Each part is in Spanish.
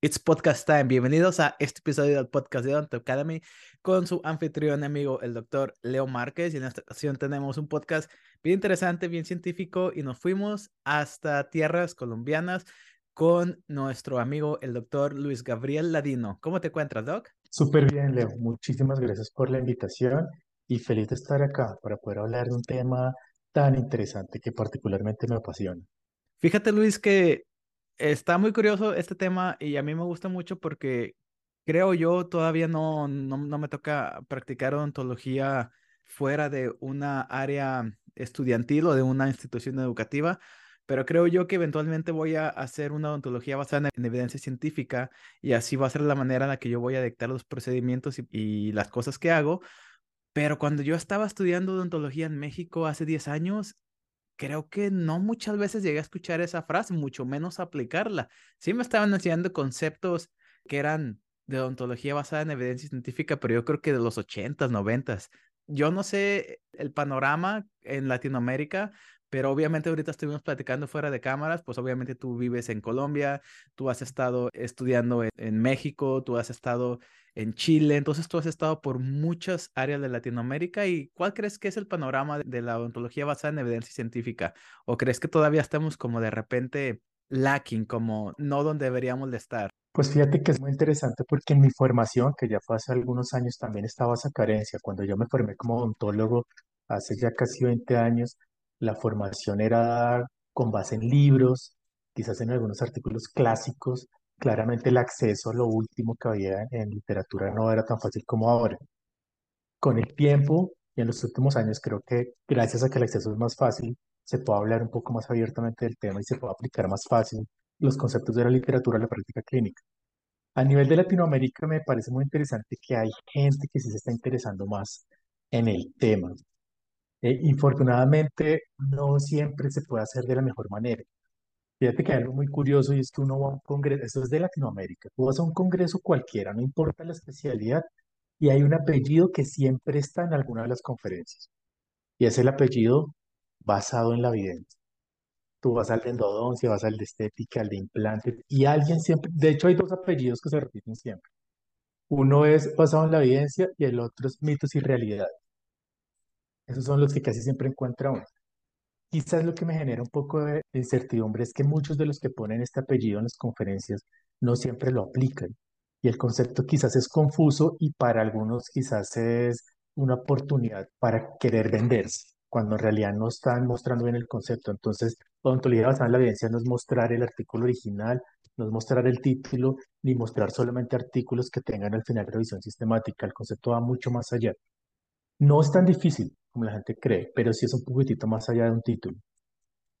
It's Podcast Time. Bienvenidos a este episodio del podcast de Odonto Academy con su anfitrión amigo, el doctor Leo Márquez. Y en esta ocasión tenemos un podcast bien interesante, bien científico y nos fuimos hasta tierras colombianas con nuestro amigo, el doctor Luis Gabriel Ladino. ¿Cómo te encuentras, Doc? Súper bien, Leo. Muchísimas gracias por la invitación y feliz de estar acá para poder hablar de un tema tan interesante que particularmente me apasiona. Fíjate, Luis, que está muy curioso este tema y a mí me gusta mucho porque creo yo todavía no, no, no me toca practicar odontología fuera de una área estudiantil o de una institución educativa, pero creo yo que eventualmente voy a hacer una odontología basada en evidencia científica y así va a ser la manera en la que yo voy a dictar los procedimientos y, y las cosas que hago. Pero cuando yo estaba estudiando odontología en México hace 10 años, creo que no muchas veces llegué a escuchar esa frase, mucho menos aplicarla. Sí me estaban enseñando conceptos que eran de odontología basada en evidencia científica, pero yo creo que de los 80s, 90s. Yo no sé el panorama en Latinoamérica, pero obviamente ahorita estuvimos platicando fuera de cámaras, pues obviamente tú vives en Colombia, tú has estado estudiando en, en México, tú has estado en Chile, entonces tú has estado por muchas áreas de Latinoamérica y ¿cuál crees que es el panorama de la odontología basada en evidencia científica? ¿O crees que todavía estamos como de repente lacking, como no donde deberíamos de estar? Pues fíjate que es muy interesante porque en mi formación, que ya fue hace algunos años, también estaba esa carencia. Cuando yo me formé como odontólogo hace ya casi 20 años, la formación era con base en libros, quizás en algunos artículos clásicos, Claramente el acceso a lo último que había en literatura no era tan fácil como ahora. Con el tiempo y en los últimos años creo que gracias a que el acceso es más fácil, se puede hablar un poco más abiertamente del tema y se puede aplicar más fácil los conceptos de la literatura a la práctica clínica. A nivel de Latinoamérica me parece muy interesante que hay gente que sí se está interesando más en el tema. Eh, infortunadamente, no siempre se puede hacer de la mejor manera. Fíjate que hay algo muy curioso y es que uno va a un congreso, eso es de Latinoamérica, tú vas a un congreso cualquiera, no importa la especialidad, y hay un apellido que siempre está en alguna de las conferencias, y es el apellido basado en la evidencia. Tú vas al de endodoncia, vas al de estética, al de implante, y alguien siempre, de hecho hay dos apellidos que se repiten siempre. Uno es basado en la evidencia y el otro es mitos y realidad. Esos son los que casi siempre encuentra uno. Quizás lo que me genera un poco de incertidumbre es que muchos de los que ponen este apellido en las conferencias no siempre lo aplican. Y el concepto quizás es confuso y para algunos quizás es una oportunidad para querer venderse, cuando en realidad no están mostrando bien el concepto. Entonces, odontología basada en la evidencia no es mostrar el artículo original, no es mostrar el título, ni mostrar solamente artículos que tengan al final revisión sistemática. El concepto va mucho más allá. No es tan difícil como la gente cree, pero sí es un poquitito más allá de un título.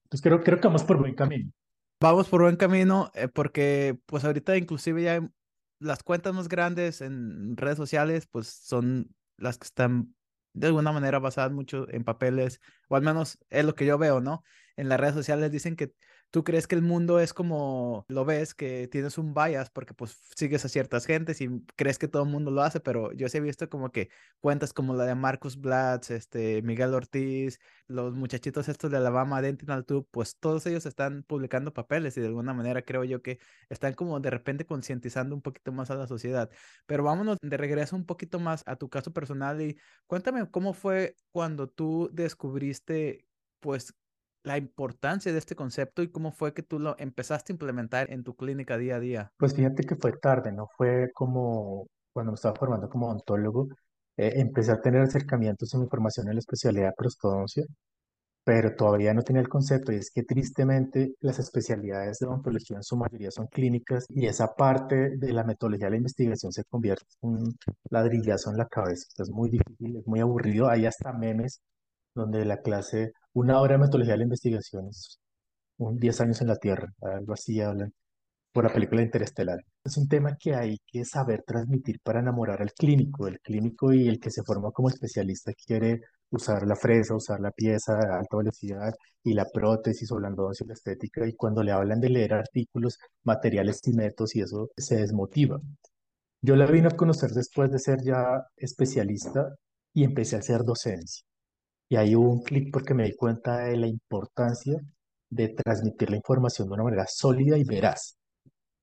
Entonces creo, creo que vamos por buen camino. Vamos por buen camino eh, porque pues ahorita inclusive ya las cuentas más grandes en redes sociales pues son las que están de alguna manera basadas mucho en papeles, o al menos es lo que yo veo, ¿no? En las redes sociales dicen que tú crees que el mundo es como lo ves, que tienes un bias porque pues sigues a ciertas gentes y crees que todo el mundo lo hace, pero yo sí he visto como que cuentas como la de Marcus Blatz, este, Miguel Ortiz, los muchachitos estos de Alabama Dental Tube, pues todos ellos están publicando papeles y de alguna manera creo yo que están como de repente concientizando un poquito más a la sociedad. Pero vámonos de regreso un poquito más a tu caso personal y cuéntame cómo fue cuando tú descubriste pues la importancia de este concepto y cómo fue que tú lo empezaste a implementar en tu clínica día a día. Pues fíjate que fue tarde, no fue como cuando me estaba formando como odontólogo. eh, empecé a tener acercamientos en mi formación en la especialidad de prostodoncia, pero todavía no tenía el concepto y es que tristemente las especialidades de odontología en su mayoría son clínicas y esa parte de la metodología de la investigación se convierte en un ladrillazo en la cabeza. Es muy difícil, es muy aburrido. Hay hasta memes donde la clase, una hora de metodología de la investigación es un 10 años en la Tierra, algo así hablan por la película Interestelar. Es un tema que hay que saber transmitir para enamorar al clínico. El clínico y el que se forma como especialista quiere usar la fresa, usar la pieza a alta velocidad y la prótesis o la endodoncia la estética. Y cuando le hablan de leer artículos, materiales métodos y eso se desmotiva. Yo la vine a conocer después de ser ya especialista y empecé a hacer docencia. Y ahí hubo un clic porque me di cuenta de la importancia de transmitir la información de una manera sólida y veraz.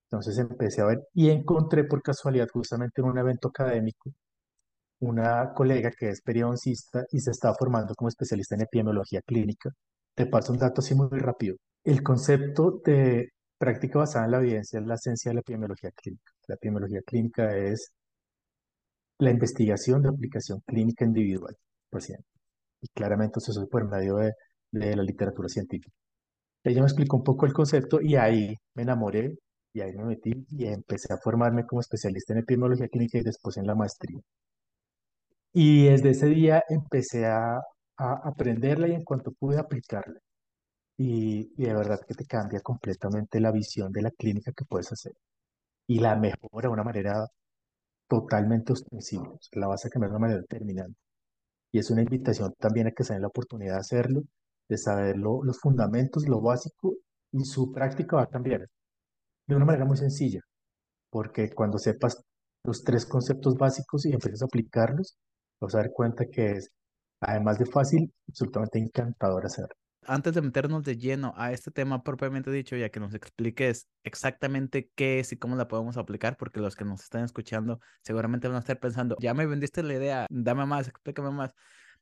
Entonces empecé a ver y encontré por casualidad justamente en un evento académico una colega que es periodoncista y se está formando como especialista en epidemiología clínica. Te paso un dato así muy rápido. El concepto de práctica basada en la evidencia es la esencia de la epidemiología clínica. La epidemiología clínica es la investigación de aplicación clínica individual paciente. Y claramente eso es por medio de, de la literatura científica. Ella me explicó un poco el concepto y ahí me enamoré y ahí me metí y empecé a formarme como especialista en epidemiología clínica y después en la maestría. Y desde ese día empecé a, a aprenderla y en cuanto pude aplicarla. Y, y de verdad que te cambia completamente la visión de la clínica que puedes hacer. Y la mejora de una manera totalmente ostensible. O sea, la vas a cambiar de una manera determinante. Y es una invitación también a que se den la oportunidad de hacerlo, de saber lo- los fundamentos, lo básico, y su práctica va a cambiar de una manera muy sencilla, porque cuando sepas los tres conceptos básicos y empieces a aplicarlos, vas a dar cuenta que es, además de fácil, absolutamente encantador hacerlo. Antes de meternos de lleno a este tema propiamente dicho, ya que nos expliques exactamente qué es y cómo la podemos aplicar, porque los que nos están escuchando seguramente van a estar pensando, ya me vendiste la idea, dame más, explícame más.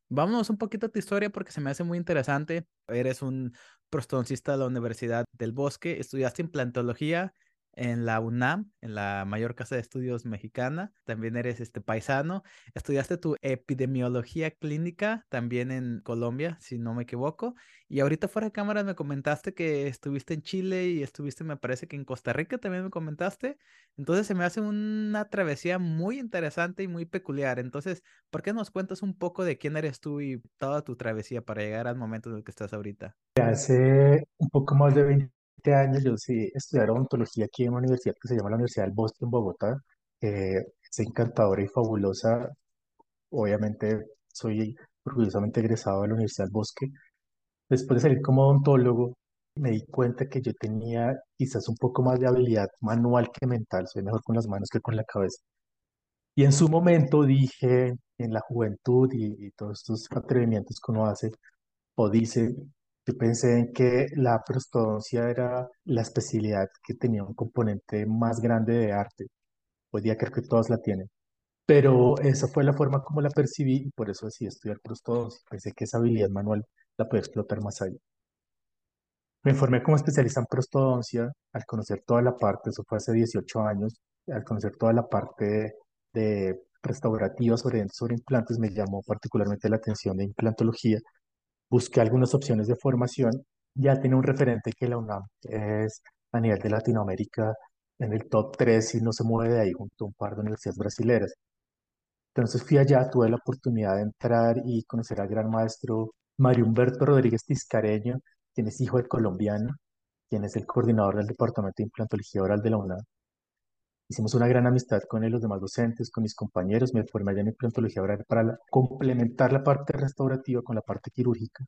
Vámonos un poquito a tu historia porque se me hace muy interesante. Eres un prostodoncista de la Universidad del Bosque, estudiaste implantología en la UNAM, en la mayor casa de estudios mexicana. También eres este paisano. Estudiaste tu epidemiología clínica también en Colombia, si no me equivoco. Y ahorita fuera de cámara me comentaste que estuviste en Chile y estuviste, me parece que en Costa Rica también me comentaste. Entonces se me hace una travesía muy interesante y muy peculiar. Entonces, ¿por qué nos cuentas un poco de quién eres tú y toda tu travesía para llegar al momento en el que estás ahorita? Hace un poco más de 20 años yo decidí estudiar odontología aquí en una universidad que se llama la Universidad del Bosque en Bogotá. Eh, es encantadora y fabulosa. Obviamente soy orgullosamente egresado de la Universidad del Bosque. Después de salir como odontólogo, me di cuenta que yo tenía quizás un poco más de habilidad manual que mental. Soy mejor con las manos que con la cabeza. Y en su momento dije, en la juventud y, y todos estos atrevimientos que uno hace, o dice, yo pensé en que la prostodoncia era la especialidad que tenía un componente más grande de arte. Hoy día creo que todas la tienen. Pero esa fue la forma como la percibí y por eso decidí estudiar prostodoncia. Pensé que esa habilidad manual la podía explotar más allá. Me formé como especialista en prostodoncia al conocer toda la parte, eso fue hace 18 años, al conocer toda la parte de restaurativa sobre, sobre implantes, me llamó particularmente la atención de implantología busqué algunas opciones de formación. Ya tiene un referente que la UNAM es a nivel de Latinoamérica en el top 3 y no se mueve de ahí junto a un par de universidades brasileras. Entonces fui allá, tuve la oportunidad de entrar y conocer al gran maestro Mario Humberto Rodríguez Tiscareño, quien es hijo de colombiano, quien es el coordinador del Departamento de Implantología Oral de la UNAM. Hicimos una gran amistad con él, los demás docentes, con mis compañeros. Me formé allá en implantología oral para la- complementar la parte restaurativa con la parte quirúrgica.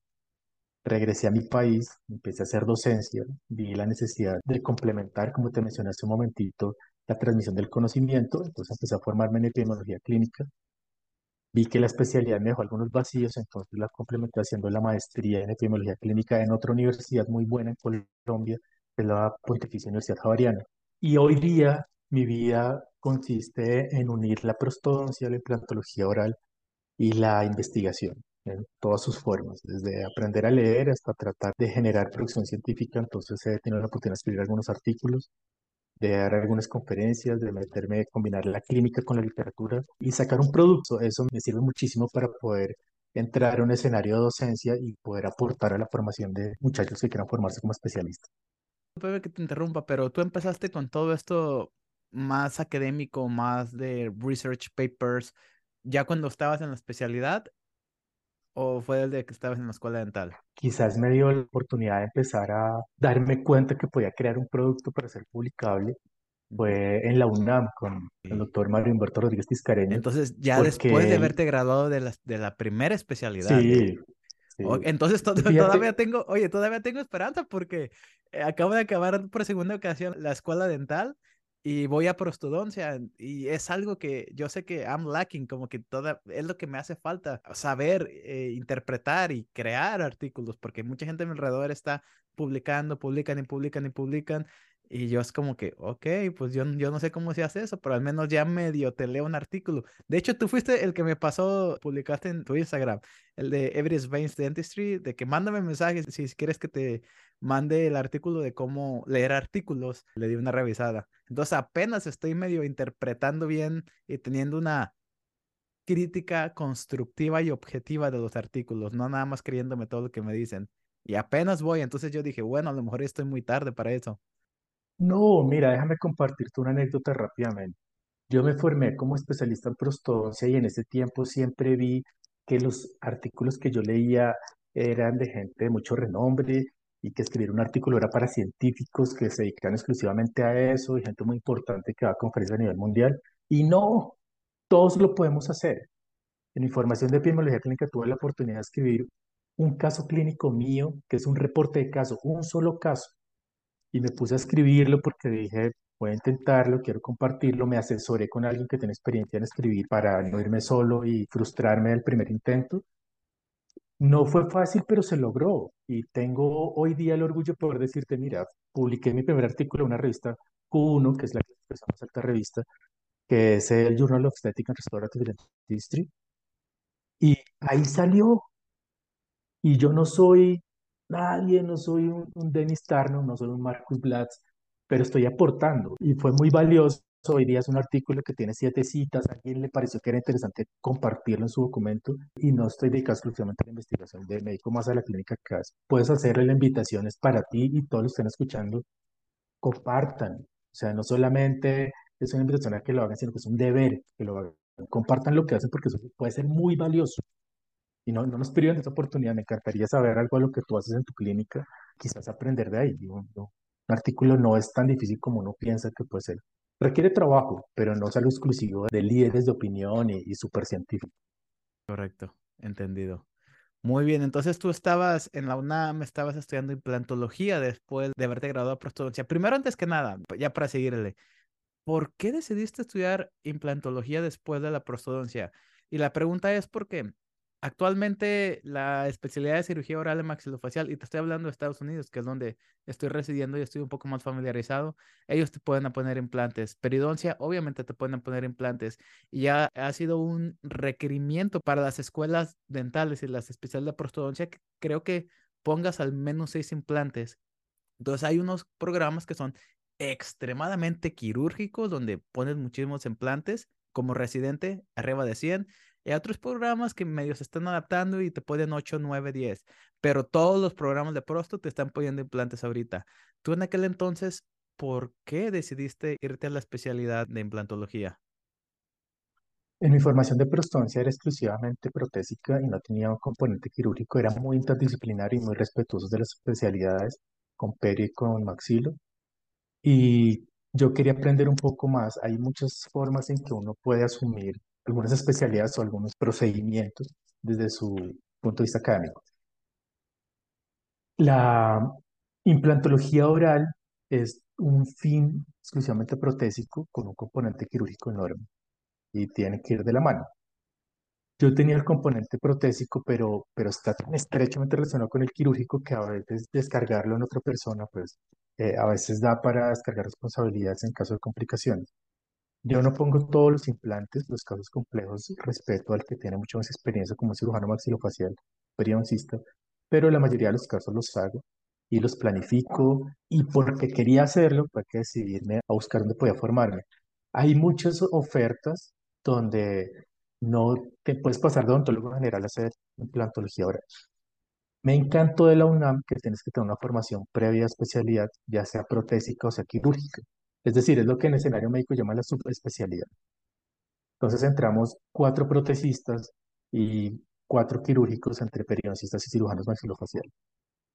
Regresé a mi país, empecé a hacer docencia, vi la necesidad de complementar, como te mencioné hace un momentito, la transmisión del conocimiento, entonces empecé a formarme en epidemiología clínica, vi que la especialidad me dejó algunos vacíos, entonces la complementé haciendo la maestría en epidemiología clínica en otra universidad muy buena en Colombia, que es la Pontificia Universidad Javeriana. Y hoy día mi vida consiste en unir la prostodoncia, la implantología oral y la investigación en todas sus formas, desde aprender a leer hasta tratar de generar producción científica. Entonces he tenido la oportunidad de escribir algunos artículos, de dar algunas conferencias, de meterme, combinar la clínica con la literatura y sacar un producto. Eso me sirve muchísimo para poder entrar a un escenario de docencia y poder aportar a la formación de muchachos que quieran formarse como especialistas. Puede que te interrumpa, pero tú empezaste con todo esto más académico, más de research papers, ya cuando estabas en la especialidad o fue desde que estabas en la escuela dental? Quizás me dio la oportunidad de empezar a darme cuenta que podía crear un producto para ser publicable fue en la UNAM con el doctor Mario Humberto Rodríguez Tiscareño, entonces, ya después de porque haberte graduado de la, de la primera especialidad, ¿eh? sí, sí. Entonces to- Y todavía fíjate, tengo, oye, todavía tengo esperanza porque eh, acabo de acabar por segunda ocasión la escuela dental y voy a prostodoncia y es algo que yo sé que I'm lacking, como que toda, es lo que me hace falta, saber eh, interpretar y crear artículos porque mucha gente a mi alrededor está publicando, publican y publican y publican Y yo es como que, ok, pues yo, yo no sé cómo se hace eso, pero al menos ya medio te leo un artículo. De hecho, tú fuiste el que me pasó, publicaste en tu Instagram, el de Everest Veins Dentistry, de que mándame mensajes si quieres que te mande el artículo de cómo leer artículos. Le di una revisada. Entonces apenas estoy medio interpretando bien y teniendo una crítica constructiva y objetiva de los artículos, no nada más creyéndome todo lo que me dicen. Y apenas voy, entonces yo dije, bueno, a lo mejor estoy muy tarde para eso. No, mira, déjame compartirte una anécdota rápidamente. Yo me formé como especialista en prostodoncia y en ese tiempo siempre vi que los artículos que yo leía eran de gente de mucho renombre y que escribir un artículo era para científicos que se dedican exclusivamente a eso y gente muy importante que va a conferencias a nivel mundial. Y no, todos lo podemos hacer. En mi formación de epidemiología clínica tuve la oportunidad de escribir un caso clínico mío, que es un reporte de caso, un solo caso. Y me puse a escribirlo porque dije, voy a intentarlo, quiero compartirlo. Me asesoré con alguien que tiene experiencia en escribir para no irme solo y frustrarme del primer intento. No fue fácil, pero se logró. Y tengo hoy día el orgullo de poder decirte, mira, publiqué mi primer artículo en una revista Q1, que es la más alta revista, que es el Journal of Aesthetic and Restorative Dentistry. Y ahí salió. Y yo no soy nadie, no soy un, un Dennis Tarno, no soy un Marcus Blatz, pero estoy aportando. Y fue muy valioso. Hoy día es un artículo que tiene siete citas. A alguien le pareció que era interesante compartirlo en su documento y no estoy dedicado exclusivamente a la investigación de médico más a la clínica que Puedes hacerle la invitación, para ti y todos los que estén escuchando, compartan. O sea, no solamente es una invitación a que lo hagan, sino que es un deber que lo hagan. Compartan lo que hacen porque eso puede ser muy valioso. Y no, no nos priven de esa oportunidad. Me encantaría saber algo de lo que tú haces en tu clínica, quizás aprender de ahí. un artículo no es tan difícil como uno piensa que puede ser. Requiere trabajo, pero no es algo exclusivo de líderes de opinión y, y súper científicos. Correcto, entendido. Muy bien, entonces tú estabas en la UNAM, estabas estudiando implantología después de haberte graduado de prostodoncia. Primero, antes que nada, ya para seguirle, ¿por qué decidiste estudiar implantología después de la prostodoncia? Y la pregunta es porque Actualmente la especialidad de cirugía oral y maxilofacial, y te estoy hablando de Estados Unidos, que es donde estoy residiendo y estoy un poco más familiarizado, ellos te pueden poner implantes. Peridoncia, obviamente te pueden poner implantes. Y ya ha sido un requerimiento para las escuelas dentales y las especialidades de prostodoncia que creo que pongas al menos seis implantes. Entonces hay unos programas que son extremadamente quirúrgicos, donde pones muchísimos implantes como residente, arriba de 100 hay otros programas que medio se están adaptando y te pueden 8, 9, 10, pero todos los programas de prosto te están poniendo implantes ahorita. Tú en aquel entonces, ¿por qué decidiste irte a la especialidad de implantología? En mi formación de prostodoncia era exclusivamente protésica y no tenía un componente quirúrgico, era muy interdisciplinario y muy respetuoso de las especialidades con perio y con maxilo. Y yo quería aprender un poco más. Hay muchas formas en que uno puede asumir algunas especialidades o algunos procedimientos desde su punto de vista académico. La implantología oral es un fin exclusivamente protésico con un componente quirúrgico enorme y tiene que ir de la mano. Yo tenía el componente protésico, pero, pero está tan estrechamente relacionado con el quirúrgico que a veces descargarlo en otra persona, pues eh, a veces da para descargar responsabilidades en caso de complicaciones. Yo no pongo todos los implantes, los casos complejos, respeto al que tiene mucha más experiencia como cirujano maxilofacial, periodoncista, pero la mayoría de los casos los hago y los planifico y porque quería hacerlo, para que decidirme a buscar dónde podía formarme. Hay muchas ofertas donde no te puedes pasar de odontólogo general a hacer implantología oral. Me encantó de la UNAM que tienes que tener una formación previa a especialidad, ya sea protésica o sea quirúrgica. Es decir, es lo que en escenario médico llama la subespecialidad. Entonces entramos cuatro protesistas y cuatro quirúrgicos entre periodoncistas y cirujanos maxilofaciales.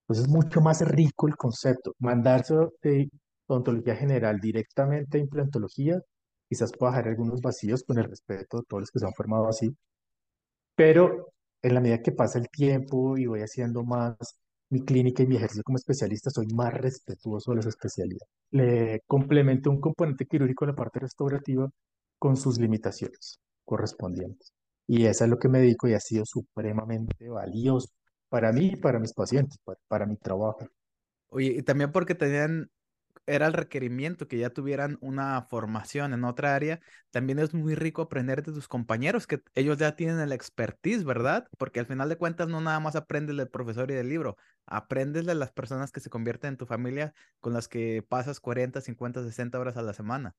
Entonces es mucho más rico el concepto. Mandarse de odontología general directamente a implantología, quizás pueda dejar algunos vacíos con el respeto de todos los que se han formado así, pero en la medida que pasa el tiempo y voy haciendo más mi clínica y mi ejercicio como especialista, soy más respetuoso de las especialidades. Le complemento un componente quirúrgico en la parte restaurativa con sus limitaciones correspondientes. Y eso es lo que me dedico y ha sido supremamente valioso para mí y para mis pacientes, para, para mi trabajo. Oye, y también porque tenían era el requerimiento que ya tuvieran una formación en otra área, también es muy rico aprender de tus compañeros, que ellos ya tienen el expertise, ¿verdad? Porque al final de cuentas no nada más aprendes del profesor y del libro, aprendes de las personas que se convierten en tu familia con las que pasas 40, 50, 60 horas a la semana.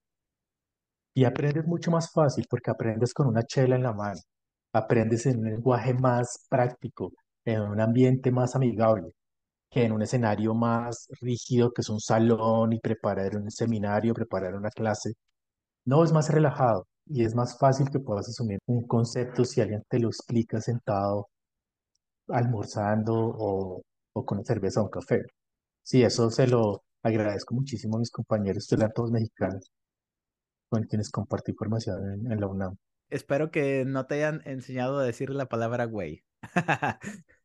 Y aprendes mucho más fácil porque aprendes con una chela en la mano, aprendes en un lenguaje más práctico, en un ambiente más amigable que en un escenario más rígido que es un salón y preparar un seminario, preparar una clase. No, es más relajado y es más fácil que puedas asumir un concepto si alguien te lo explica sentado, almorzando o, o con una cerveza o un café. Sí, eso se lo agradezco muchísimo a mis compañeros todos mexicanos con quienes compartí formación en, en la UNAM. Espero que no te hayan enseñado a decir la palabra güey.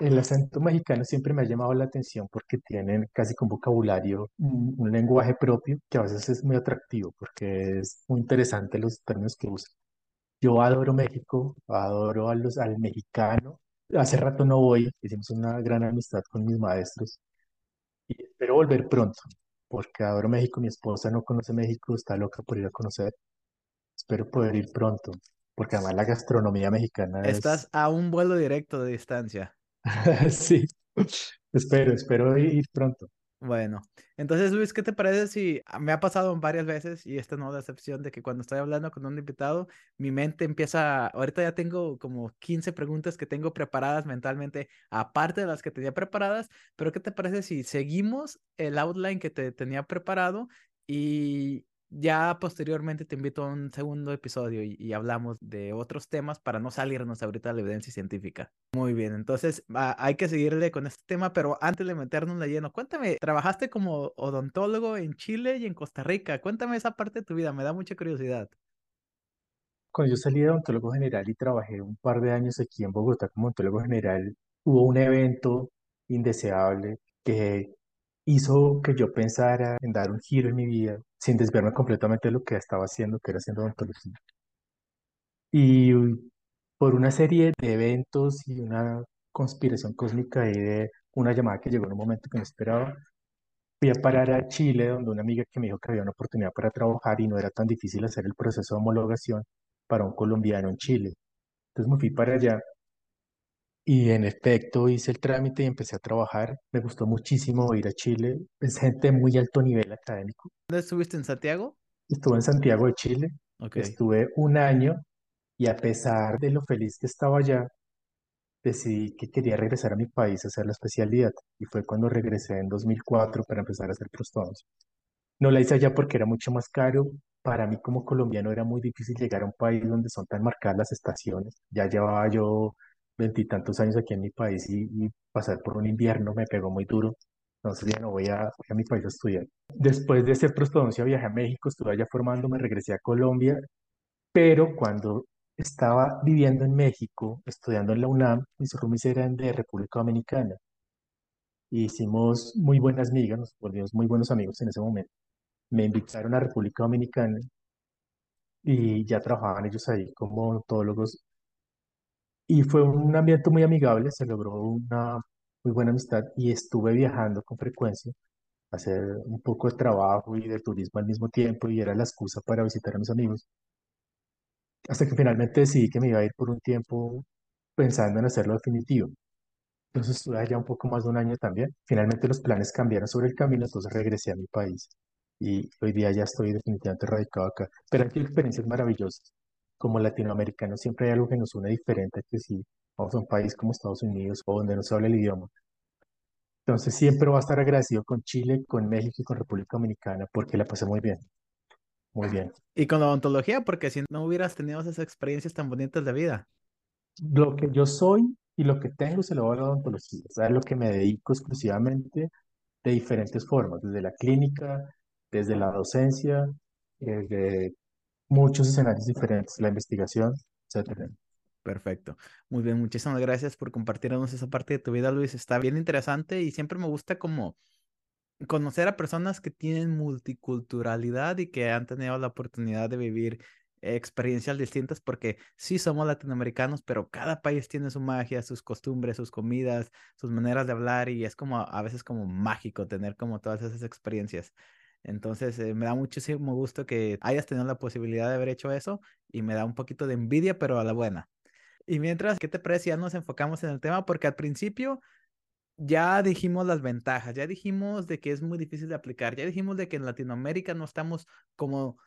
el acento mexicano siempre me ha llamado la atención porque tienen casi con vocabulario, un, lenguaje propio que a veces es muy atractivo porque es muy interesante los términos que usan. Yo adoro México, adoro al mexicano. Hace rato no voy, hicimos una gran amistad con mis maestros y espero volver pronto porque adoro México. Mi esposa no conoce México, está loca por ir a conocer. Espero poder ir pronto porque además la gastronomía mexicana Estás es... a un vuelo directo de distancia. Sí, espero, espero ir pronto. Bueno, entonces Luis, ¿qué te parece si ah, me ha pasado varias veces y esta no es la excepción de que cuando estoy hablando con un invitado, mi mente empieza, ahorita ya tengo como 15 preguntas que tengo preparadas mentalmente, aparte de las que tenía preparadas, pero ¿qué te parece si seguimos el outline que te tenía preparado y ya posteriormente te invito a un segundo episodio y, hablamos de otros temas para no salirnos ahorita de la evidencia científica. Muy bien, entonces hay que seguirle con este tema, pero antes de meternos de lleno, cuéntame, trabajaste como odontólogo en Chile y en Costa Rica. Cuéntame esa parte de tu vida, me da mucha curiosidad. Cuando yo salí de odontólogo general y trabajé un par de años aquí en Bogotá como odontólogo general, hubo un evento indeseable que hizo que yo pensara en dar un giro en mi vida sin desviarme completamente de lo que estaba haciendo, que era haciendo odontología. Y por una serie de eventos y una conspiración cósmica y de una llamada que llegó en un momento que no esperaba, fui a parar a Chile, donde una amiga que me dijo que había una oportunidad para trabajar y no era tan difícil hacer el proceso de homologación para un colombiano en Chile. Entonces me fui para allá y en efecto hice el trámite y empecé a trabajar. Me gustó muchísimo ir a Chile. Es gente de muy alto nivel académico. ¿Dónde estuviste en Santiago? Estuve en Santiago de Chile. Ok. Estuve un año y a pesar de lo feliz que estaba allá, decidí que quería regresar a mi país a hacer la especialidad. Y fue cuando regresé en 2004 para empezar a hacer prostodontia. No la hice allá porque era mucho más caro. Para mí como colombiano era muy difícil llegar a un país donde son tan marcadas las estaciones. Ya llevaba yo veintitantos años aquí en mi país y, y, pasar por un invierno me pegó muy duro. Entonces ya no voy a, voy a mi país a estudiar. Después de hacer prostodoncia viajé a México, estuve allá formándome, regresé a Colombia, pero cuando estaba viviendo en México, estudiando en la UNAM, mis roomies eran de República Dominicana. Y hicimos muy buenas migas, nos volvimos muy buenos amigos en ese momento. Me invitaron a República Dominicana y ya trabajaban ellos ahí como odontólogos y fue un ambiente muy amigable, se logró una muy buena amistad y estuve viajando con frecuencia, hacer un poco de trabajo y de turismo al mismo tiempo y era la excusa para visitar a mis amigos. Hasta que finalmente decidí que me iba a ir por un tiempo pensando en hacerlo definitivo. Entonces estuve allá un poco más de un año también. Finalmente los planes cambiaron sobre el camino, entonces regresé a mi país y hoy día ya estoy definitivamente radicado acá. Pero aquí experiencias maravillosas como latinoamericanos siempre hay algo que nos une diferente que si vamos a un país como Estados Unidos o donde no se habla el idioma. Entonces siempre va a estar agradecido con Chile, con México y con República Dominicana porque la pasé muy bien. Muy bien. Y con la odontología, porque si no hubieras tenido esas experiencias tan bonitas de vida. Lo que yo soy y lo que tengo se lo va a la odontología. O sea, es lo que me dedico exclusivamente de diferentes formas, desde la clínica, desde la docencia, desde muchos escenarios diferentes, la investigación, etcétera. Perfecto. Muy bien, muchísimas gracias por compartirnos esa parte de tu vida, Luis. Está bien interesante y siempre me gusta como conocer a personas que tienen multiculturalidad y que han tenido la oportunidad de vivir experiencias distintas porque sí somos latinoamericanos, pero cada país tiene su magia, sus costumbres, sus comidas, sus maneras de hablar y es como a veces como mágico tener como todas esas experiencias. Entonces, eh, me da muchísimo gusto que hayas tenido la posibilidad de haber hecho eso y me da un poquito de envidia, pero a la buena. Y mientras, ¿qué te parece? Ya nos enfocamos en el tema porque al principio ya dijimos las ventajas, ya dijimos de que es muy difícil de aplicar, ya dijimos de que en Latinoamérica no estamos como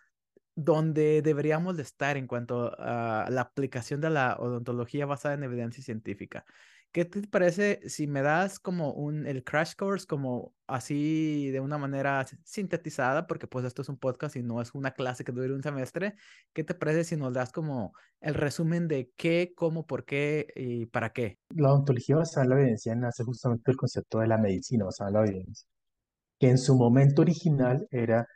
donde deberíamos de estar en cuanto a la aplicación de la odontología basada en evidencia científica. ¿Qué te parece si me das como un, el crash course, como así de una manera sintetizada, porque pues esto es un podcast y no es una clase que dure un semestre? ¿Qué te parece si nos das como el resumen de qué, cómo, por qué y para qué? La odontología basada en la evidencia nace justamente el concepto de la medicina basada en la evidencia, que en su momento original era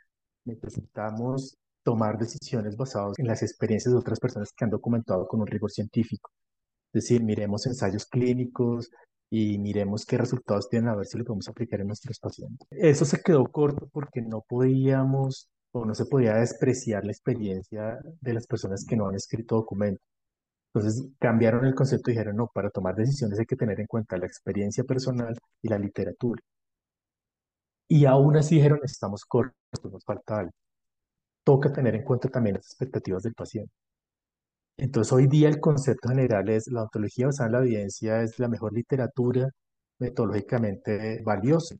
necesitamos tomar decisiones basadas en las experiencias de otras personas que han documentado con un rigor científico. Es decir, miremos ensayos clínicos y miremos qué resultados tienen a ver si lo podemos aplicar en nuestros pacientes. Eso se quedó corto porque no podíamos o no se podía despreciar la experiencia de las personas que no han escrito documentos. Entonces cambiaron el concepto y dijeron, no, para tomar decisiones hay que tener en cuenta la experiencia personal y la literatura. Y aún así dijeron, estamos cortos, nos falta algo. Toca tener en cuenta también las expectativas del paciente. Entonces, hoy día el concepto general es la ontología basada en la evidencia es la mejor literatura metodológicamente valiosa,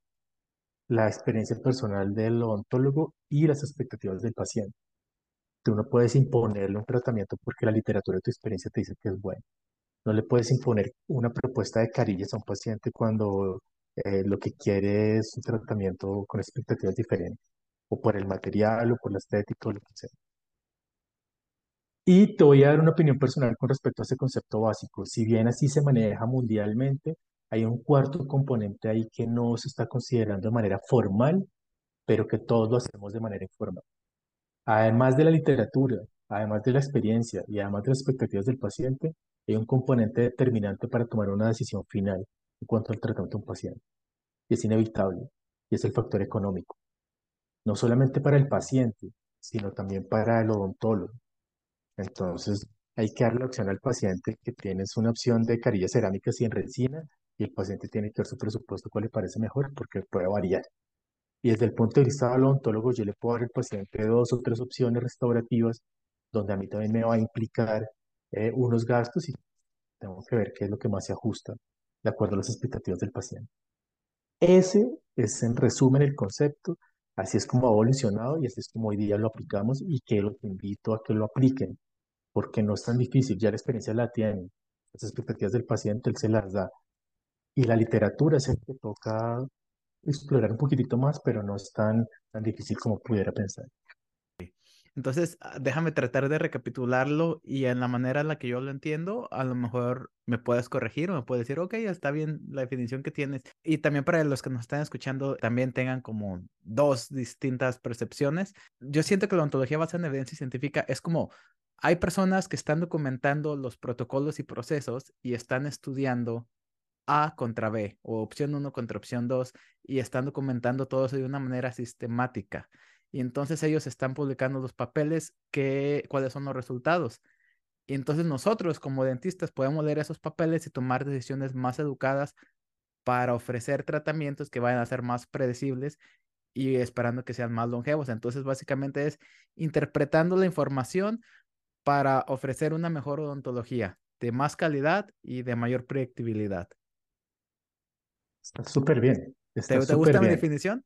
la experiencia personal del ontólogo y las expectativas del paciente. Tú no puedes imponerle un tratamiento porque la literatura de tu experiencia te dice que es bueno. No le puedes imponer una propuesta de carillas a un paciente cuando eh, lo que quiere es un tratamiento con expectativas diferentes, o por el material, o por la estética, o lo que sea. Y te voy a dar una opinión personal con respecto a ese concepto básico. Si bien así se maneja mundialmente, hay un cuarto componente ahí que no se está considerando de manera formal, pero que todos lo hacemos de manera informal. Además de la literatura, además de la experiencia y además de las expectativas del paciente, hay un componente determinante para tomar una decisión final en cuanto al tratamiento de un paciente. Y es inevitable, y es el factor económico. No solamente para el paciente, sino también para el odontólogo, entonces, hay que darle la opción al paciente que tienes una opción de carillas cerámicas y en resina y el paciente tiene que ver su presupuesto cuál le parece mejor porque puede variar. Y desde el punto de vista del odontólogo, yo le puedo dar al paciente dos o tres opciones restaurativas donde a mí también me va a implicar eh, unos gastos y tengo que ver qué es lo que más se ajusta de acuerdo a las expectativas del paciente. Ese es en resumen el concepto, así es como ha evolucionado y así es como hoy día lo aplicamos y que los invito a que lo apliquen porque no es tan difícil, ya la experiencia la tiene, las expectativas del paciente él se las da. Y la literatura es el que toca explorar un poquitito más, pero no es tan, tan difícil como pudiera pensar. Entonces, ah, déjame tratar de recapitularlo y en la manera en la que yo lo entiendo, a lo mejor me puedes corregir o me puedes decir, ok, está bien la definición que tienes. Y también para los que nos están escuchando, también tengan como dos distintas percepciones. Yo siento que la ontología basada en evidencia científica es como hay personas que están documentando los protocolos y procesos y están estudiando A contra B o opción 1 contra opción 2 y están documentando todo eso de una manera sistemática. Y entonces ellos están publicando los papeles, que, cuáles son los resultados. Y entonces nosotros como dentistas podemos leer esos papeles y tomar decisiones más educadas para ofrecer tratamientos que vayan a ser más predecibles y esperando que sean más longevos. Entonces básicamente es interpretando la información para ofrecer una mejor odontología de más calidad y de mayor predictibilidad. Está súper bien. ¿Te, gusta mi definición?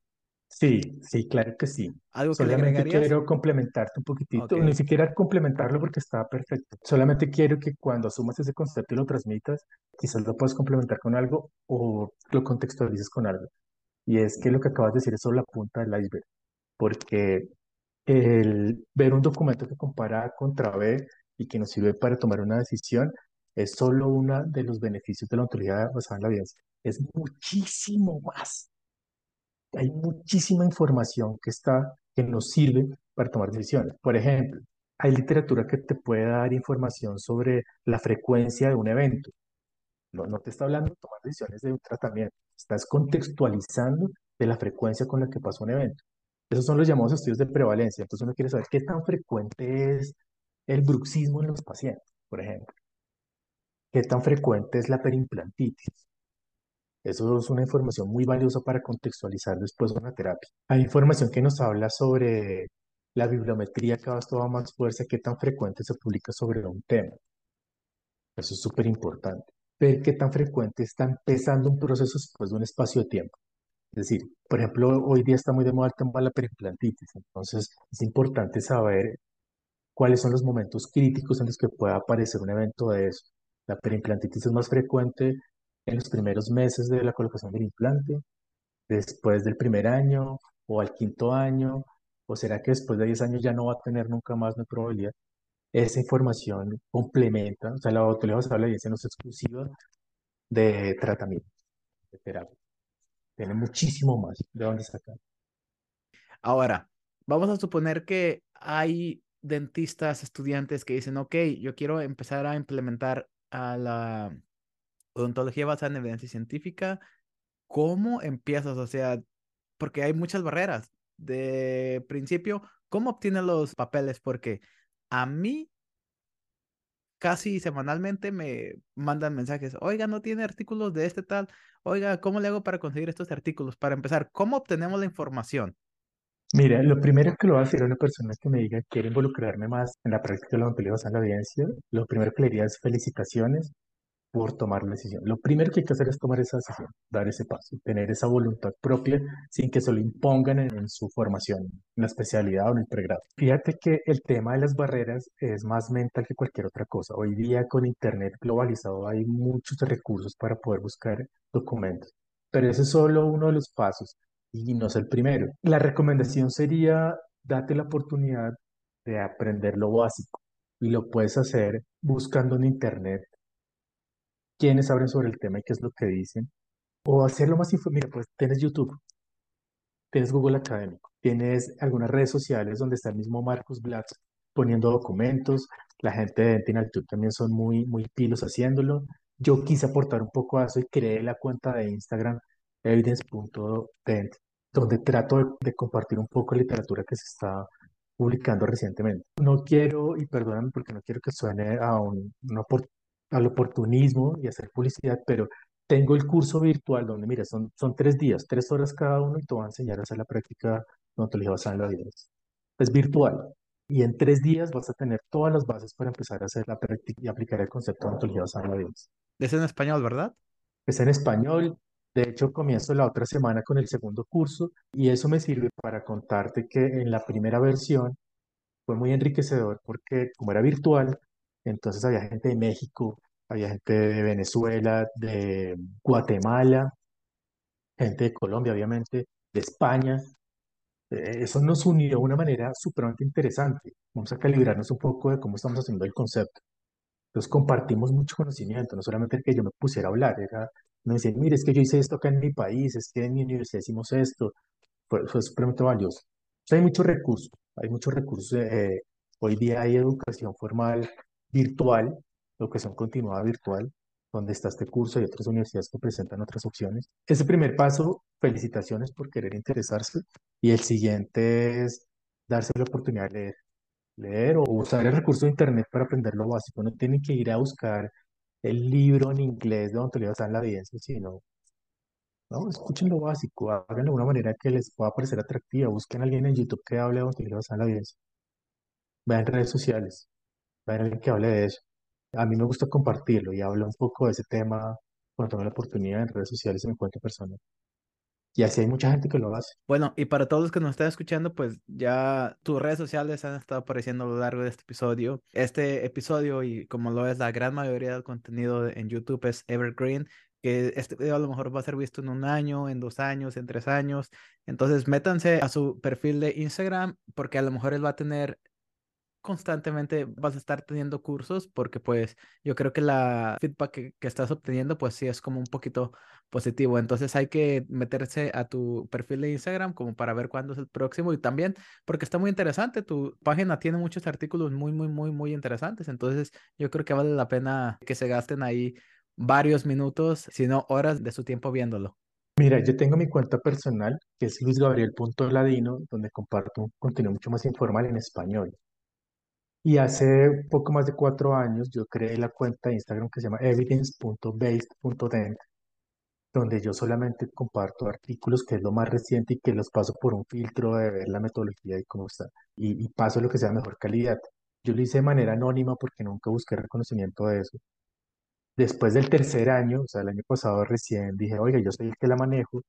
Sí, sí, claro que sí. ¿Algo que Solamente quiero complementarte un poquitito, ni siquiera complementarlo porque está perfecto. Solamente quiero que cuando asumas ese concepto y lo transmitas, quizás lo puedas complementar con algo o lo contextualices con algo. Y es que lo que acabas de decir es solo la punta del iceberg, porque el ver un documento que compara contra B y que nos sirve para tomar una decisión es solo uno de los beneficios de la ontología basada en la evidencia. Es muchísimo más. Hay muchísima información que está, que nos sirve para tomar decisiones. Por ejemplo, hay literatura que te puede dar información sobre la frecuencia de un evento. No, no te está hablando de tomar decisiones de un tratamiento, estás contextualizando de la frecuencia con la que pasa un evento. Esos son los llamados estudios de prevalencia. Entonces uno quiere saber qué tan frecuente es el bruxismo en los pacientes, por ejemplo. ¿Qué tan frecuente es la perimplantitis? Eso es una información muy valiosa para contextualizar después una terapia. Hay información que nos habla sobre la bibliometría cada vez toma más fuerza, qué tan frecuente se publica sobre un tema. Eso es súper importante. Ver qué tan frecuente está empezando un proceso después de un espacio de tiempo. Es decir, por ejemplo, hoy día está muy de moda el tema de la perimplantitis, entonces es importante saber cuáles son los momentos críticos en los que pueda aparecer un evento de eso. La perimplantitis es más frecuente en los primeros meses de la colocación del implante, después del primer año o al quinto año, o será que después de 10 años ya no va a tener nunca más una probabilidad. Esa información complementa, o sea, la autoridad de la evidencia no es exclusiva de tratamiento, de terapia. Tiene muchísimo más de dónde sacar. Ahora, vamos a suponer que hay dentistas, estudiantes que dicen, ok, yo quiero empezar a implementar a la odontología basada en evidencia científica. ¿Cómo empiezas? O sea, porque hay muchas barreras. De principio, ¿cómo obtienes los papeles? Porque a mí casi semanalmente me mandan mensajes, oiga, no tiene artículos de este tal, oiga, ¿cómo le hago para conseguir estos artículos? Para empezar, ¿cómo obtenemos la información? Mira, lo primero que lo voy a a una persona que me diga quiere involucrarme más en la práctica de la odontología basada en la evidencia, lo primero que le diría es felicitaciones por tomar la decisión. Lo primero que hay que hacer es tomar esa decisión, dar ese paso, tener esa voluntad propia sin que se lo impongan en, su formación, en la especialidad o en el pregrado. Fíjate que el tema de las barreras es más mental que cualquier otra cosa. Hoy día con Internet globalizado hay muchos recursos para poder buscar documentos, pero ese es solo uno de los pasos y no es el primero. La recomendación sería date la oportunidad de aprender lo básico y lo puedes hacer buscando en Internet quiénes hablan sobre el tema y qué es lo que dicen. O hacerlo más Mira, pues tienes YouTube, tienes Google Académico, tienes algunas redes sociales donde está el mismo Marcus Blatt poniendo documentos. La gente de Dental también son muy, muy pilos haciéndolo. Yo quise aportar un poco a eso y creé la cuenta de Instagram evidence.dent, donde trato de, compartir un poco de literatura que se está publicando recientemente. No quiero, y perdóname porque no quiero que suene a un, una, al oportunismo y hacer publicidad, pero tengo el curso virtual donde, mira, son, son tres días, tres horas cada uno y te voy a enseñar a hacer la práctica odontología basada en la evidencia. Es virtual y en tres días vas a tener todas las bases para empezar a hacer la práctica y aplicar el concepto de odontología basada en la evidencia. Es en español, ¿verdad? Es en español. De hecho, comienzo la otra semana con el segundo curso y eso me sirve para contarte que en la primera versión fue muy enriquecedor porque como era virtual, entonces había gente de México, había gente de Venezuela, de Guatemala, gente de Colombia, obviamente, de España. Eh, eso nos unió de una manera supremamente interesante. Vamos a calibrarnos un poco de cómo estamos haciendo el concepto. Entonces compartimos mucho conocimiento, no solamente el que yo me pusiera a hablar, era, no decir, mire, es que yo hice esto acá en mi país, es que en mi universidad hicimos esto, fue, fue supremamente valioso. hay muchos recursos, hay muchos recursos. Eh, hoy día hay educación formal virtual, educación continuada virtual, donde está este curso y otras universidades que presentan otras opciones. Ese primer paso, felicitaciones por querer interesarse. Y el siguiente es darse la oportunidad de leer. Leer o usar el recurso de Internet para aprender lo básico. No tienen que ir a buscar el libro en inglés de odontología basada en la evidencia, sino no, escuchen lo básico, háganlo de una manera que les pueda parecer atractiva. Busquen a alguien en YouTube que hable de odontología basada en la evidencia. Vean redes sociales, alguien que hable de eso a mí me gusta compartirlo y hablo un poco de ese tema cuando tengo la oportunidad en redes sociales y me cuento personas. Y así hay mucha gente que lo hace. Bueno, y para todos los que nos están escuchando, pues ya tus redes sociales han estado apareciendo a lo largo de este episodio. Este episodio, y como lo es la gran mayoría del contenido en YouTube, es Evergreen, que este video a lo mejor va a ser visto en un año, en dos años, en tres años. Entonces, métanse a su perfil de Instagram, porque a lo mejor él va a tener constantemente vas a estar teniendo cursos porque pues yo creo que la feedback que, estás obteniendo pues sí es como un poquito positivo. Entonces hay que meterse a tu perfil de Instagram como para ver cuándo es el próximo y también porque está muy interesante. Tu página tiene muchos artículos muy, muy, muy, muy interesantes. Entonces yo creo que vale la pena que se gasten ahí varios minutos, si no horas de su tiempo viéndolo. Mira, yo tengo mi cuenta personal, que es luisgabriel.ladino, donde comparto un contenido mucho más informal en español. Y hace poco más de cuatro años yo creé la cuenta de Instagram que se llama evidence.based.dent, donde yo solamente comparto artículos que es lo más reciente y que los paso por un filtro de ver la metodología y cómo está, y, y paso lo que sea mejor calidad. Yo lo hice de manera anónima porque nunca busqué reconocimiento de eso. Después del tercer año, o sea, el año pasado recién dije, oiga, yo soy el que la manejo,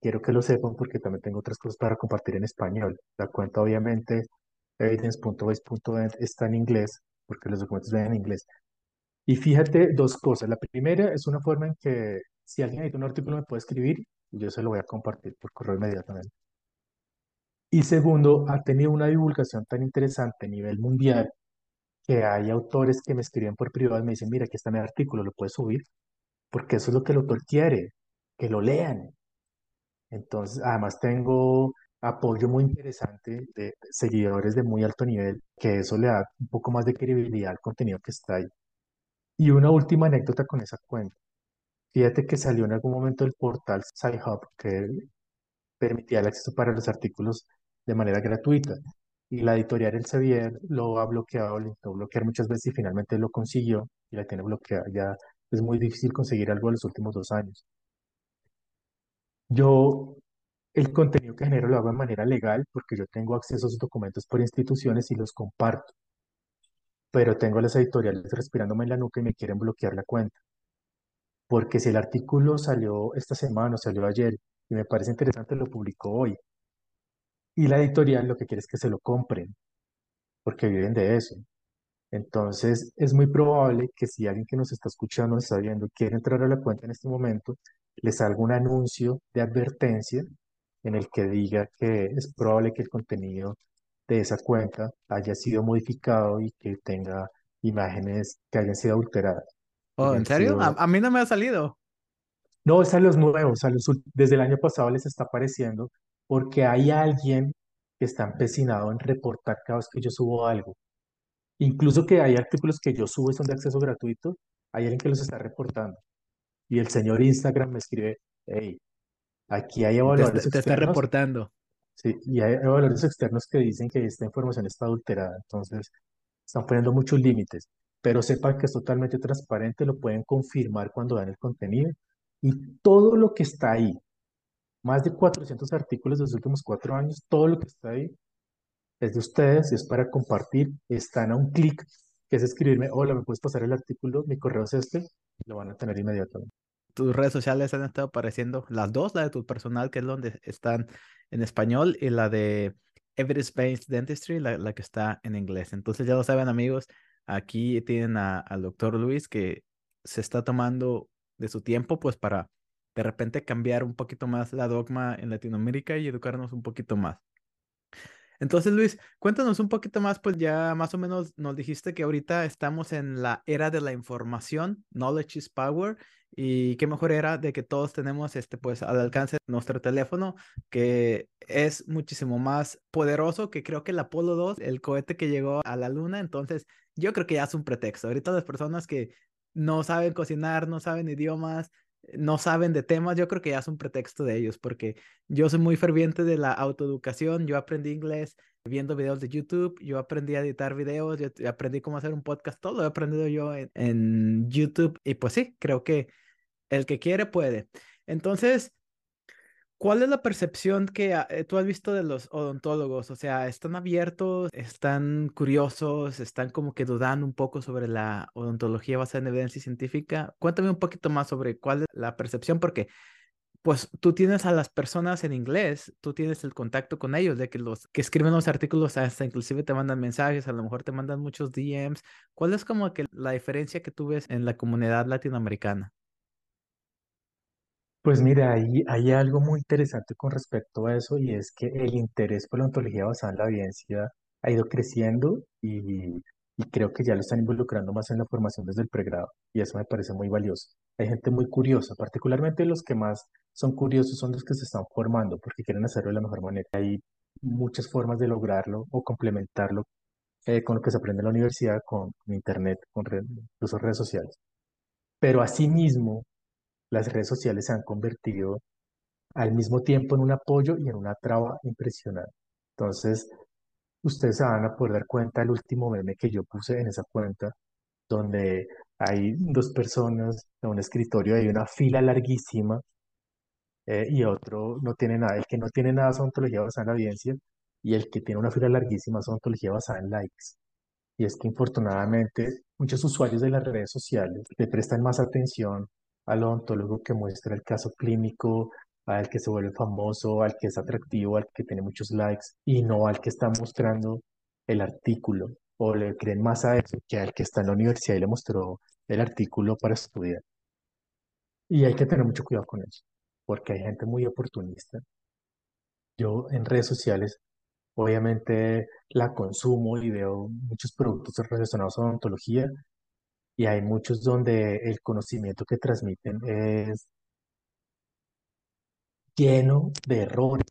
quiero que lo sepan porque también tengo otras cosas para compartir en español. La cuenta obviamente evidence.base.net está en inglés porque los documentos vienen en inglés. Y fíjate dos cosas. La primera es una forma en que si alguien edita un artículo me puede escribir yo se lo voy a compartir por correo inmediatamente. Y segundo, ha tenido una divulgación tan interesante a nivel mundial que hay autores que me escriben por privado y me dicen, mira, aquí está mi artículo, lo puedes subir, porque eso es lo que el autor quiere, que lo lean. Entonces, además tengo apoyo muy interesante de seguidores de muy alto nivel, que eso le da un poco más de credibilidad al contenido que está ahí. Y una última anécdota con esa cuenta. Fíjate que salió en algún momento el portal SciHub, que permitía el acceso para los artículos de manera gratuita. Y la editorial Elsevier lo ha bloqueado, lo intentó bloquear muchas veces y finalmente lo consiguió y la tiene bloqueada. Ya es muy difícil conseguir algo en los últimos dos años. Yo el contenido que genero lo hago de manera legal porque yo tengo acceso a esos documentos por instituciones y los comparto, pero tengo las editoriales respirándome en la nuca y me quieren bloquear la cuenta. Porque si el artículo salió esta semana o salió ayer y me parece interesante, lo publicó hoy. Y la editorial lo que quiere es que se lo compren, porque viven de eso. Entonces, es muy probable que si alguien que nos está escuchando, nos está viendo, quiere entrar a la cuenta en este momento, le salga un anuncio de advertencia en el que diga que es probable que el contenido de esa cuenta haya sido modificado y que tenga imágenes que hayan sido adulteradas. Oh, ¿en serio? A, sido... a mí no me ha salido. No, es a los nuevos, a los desde el año pasado les está apareciendo porque hay alguien que está empecinado en reportar cada vez que yo subo algo. Incluso que hay artículos que yo subo y son de acceso gratuito, hay alguien que los está reportando. Y el señor Instagram me escribe, hey, aquí hay Te, evaluadores está- te está externos reportando. Sí, y hay evaluadores externos que dicen que esta información está adulterada, entonces están poniendo muchos límites, pero sepan que es totalmente transparente, lo pueden confirmar cuando dan el contenido y todo lo que está ahí, más de 400 artículos de los últimos cuatro años, todo lo que está ahí es de ustedes y es para compartir, están a un clic, que es escribirme, hola, ¿me puedes pasar el artículo? Mi correo es este, lo van a tener inmediatamente. Tus redes sociales han estado apareciendo, las dos, la de tu personal, que es donde están en español, y la de Evidence-Based Dentistry, la, la que está en inglés. Entonces ya lo saben, amigos, aquí tienen al doctor Luis que se está tomando de su tiempo, pues para de repente cambiar un poquito más la dogma en Latinoamérica y educarnos un poquito más. Entonces, Luis, cuéntanos un poquito más, pues ya más o menos nos dijiste que ahorita estamos en la era de la información, knowledge is power, y qué mejor era de que todos tenemos este, pues al alcance de nuestro teléfono, que es muchísimo más poderoso que creo que el Apolo 2, el cohete que llegó a la luna, entonces yo creo que ya es un pretexto. Ahorita las personas que no saben cocinar, no saben idiomas, no saben de temas, yo creo que ya es un pretexto de ellos, porque yo soy muy ferviente de la autoeducación, yo aprendí inglés viendo videos de YouTube, yo aprendí a editar videos, yo aprendí cómo hacer un podcast, todo lo he aprendido yo en, en YouTube y pues sí, creo que el que quiere puede. Entonces, ¿cuál es la percepción que ah, eh, tú has visto de los odontólogos? O sea, ¿están abiertos, están curiosos, están como que dudando un poco sobre la odontología basada en evidencia científica? Cuéntame un poquito más sobre cuál es la percepción, porque pues tú tienes a las personas en inglés, tú tienes el contacto con ellos, de que los que escriben los artículos hasta inclusive te mandan mensajes, a lo mejor te mandan muchos DMs. ¿Cuál es como que la diferencia que tú ves en la comunidad latinoamericana? Pues mira, hay algo muy interesante con respecto a eso y es que el interés por la ontología basada en la evidencia ha ido creciendo y, y creo que ya lo están involucrando más en la formación desde el pregrado y eso me parece muy valioso. Hay gente muy curiosa, particularmente los que más son curiosos son los que se están formando porque quieren hacerlo de la mejor manera. Hay muchas formas de lograrlo o complementarlo eh, con lo que se aprende en la universidad, con, con internet, con red- incluso redes sociales. Pero asimismo, las redes sociales se han convertido al mismo tiempo en un apoyo y en una traba impresionante. Entonces, ustedes se van a poder dar cuenta del último meme que yo puse en esa cuenta, donde hay dos personas en un escritorio, hay una fila larguísima eh, y otro no tiene nada. El que no tiene nada es ontología basada en la evidencia y el que tiene una fila larguísima es ontología basada en likes. Y es que infortunadamente muchos usuarios de las redes sociales le prestan más atención al odontólogo que muestra el caso clínico, al que se vuelve famoso, al que es atractivo, al que tiene muchos likes, y no al que está mostrando el artículo. O le creen más a eso que al que está en la universidad y le mostró el artículo para estudiar. Y hay que tener mucho cuidado con eso, porque hay gente muy oportunista. Yo en redes sociales obviamente la consumo y veo muchos productos relacionados a odontología y hay muchos donde el conocimiento que transmiten es lleno de errores.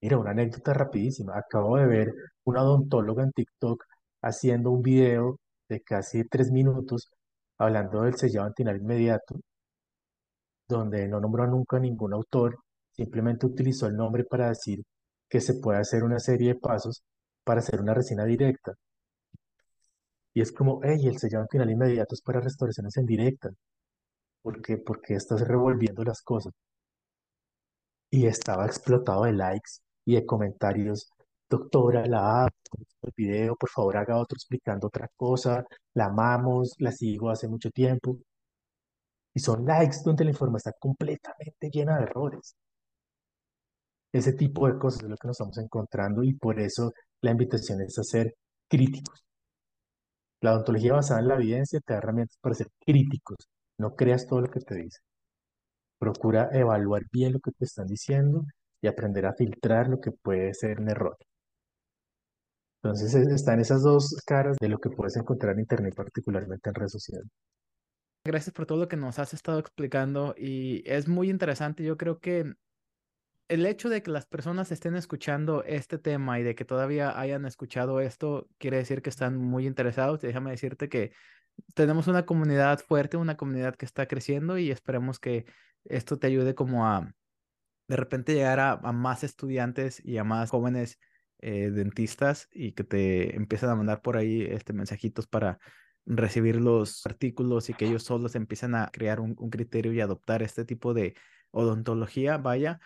Mira, una anécdota rapidísima. Acabo de ver una odontóloga en TikTok haciendo un video de casi tres minutos hablando del sellado antinal inmediato, donde no nombró nunca ningún autor, simplemente utilizó el nombre para decir que se puede hacer una serie de pasos para hacer una resina directa. Y es como, hey, el sellado antinal inmediato es para restauraciones en directa. ¿Por qué? Porque estás revolviendo las cosas. Y estaba explotado de likes y de comentarios. Doctora, la amo, el video, por favor haga otro explicando otra cosa. La amamos, la sigo hace mucho tiempo. Y son likes donde la información está completamente llena de errores. Ese tipo de cosas es lo que nos estamos encontrando y por eso la invitación es a ser críticos. La odontología basada en la evidencia te da herramientas para ser críticos. No creas todo lo que te dicen. Procura evaluar bien lo que te están diciendo y aprender a filtrar lo que puede ser un error. Entonces es- están esas dos caras de lo que puedes encontrar en Internet, particularmente en redes sociales. Gracias por todo lo que nos has estado explicando y es muy interesante. Yo creo que el hecho de que las personas estén escuchando este tema y de que todavía hayan escuchado esto quiere decir que están muy interesados. Y déjame decirte que tenemos una comunidad fuerte, una comunidad que está creciendo y esperemos que esto te ayude como a de repente llegar a, a más estudiantes y a más jóvenes eh, dentistas y que te empiecen a mandar por ahí este, mensajitos para recibir los artículos y que ellos solos empiecen a crear un, un criterio y adoptar este tipo de odontología, vaya.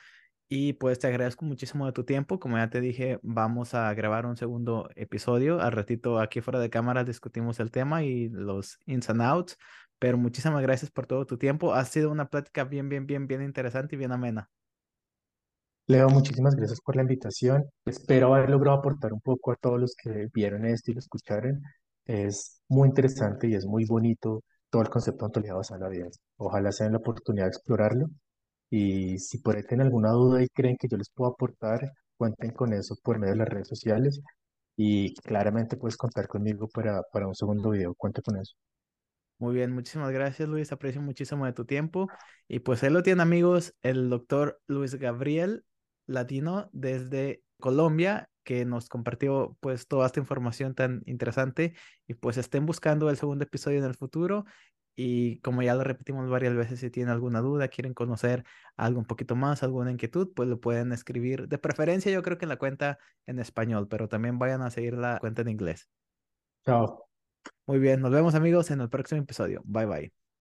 Y pues te agradezco muchísimo de tu tiempo. Como ya te dije, vamos a grabar un segundo episodio. Al ratito aquí fuera de cámara discutimos el tema y los ins and outs. Pero muchísimas gracias por todo tu tiempo. Ha sido una plática bien, bien, bien, bien interesante y bien amena. Leo, muchísimas gracias por la invitación. Espero haber logrado aportar un poco a todos los que vieron esto y lo escucharon. Es muy interesante y es muy bonito todo el concepto de ontología basada en la evidencia. Ojalá se la oportunidad de explorarlo. Y si por ahí tienen alguna duda y creen que yo les puedo aportar, cuenten con eso por medio de las redes sociales. Y claramente puedes contar conmigo para, para un segundo video. Cuenta con eso. Muy bien, muchísimas gracias Luis, aprecio muchísimo de tu tiempo. Y pues ahí lo tienen amigos, el doctor Luis Gabriel Latino desde Colombia, que nos compartió pues toda esta información tan interesante y pues estén buscando el segundo episodio en el futuro. Y como ya lo repetimos varias veces, si tienen alguna duda, quieren conocer algo un poquito más, alguna inquietud, pues lo pueden escribir. De preferencia, yo creo que en la cuenta en español, pero también vayan a seguir la cuenta en inglés. Chao. Muy bien, nos vemos amigos en el próximo episodio. Bye bye.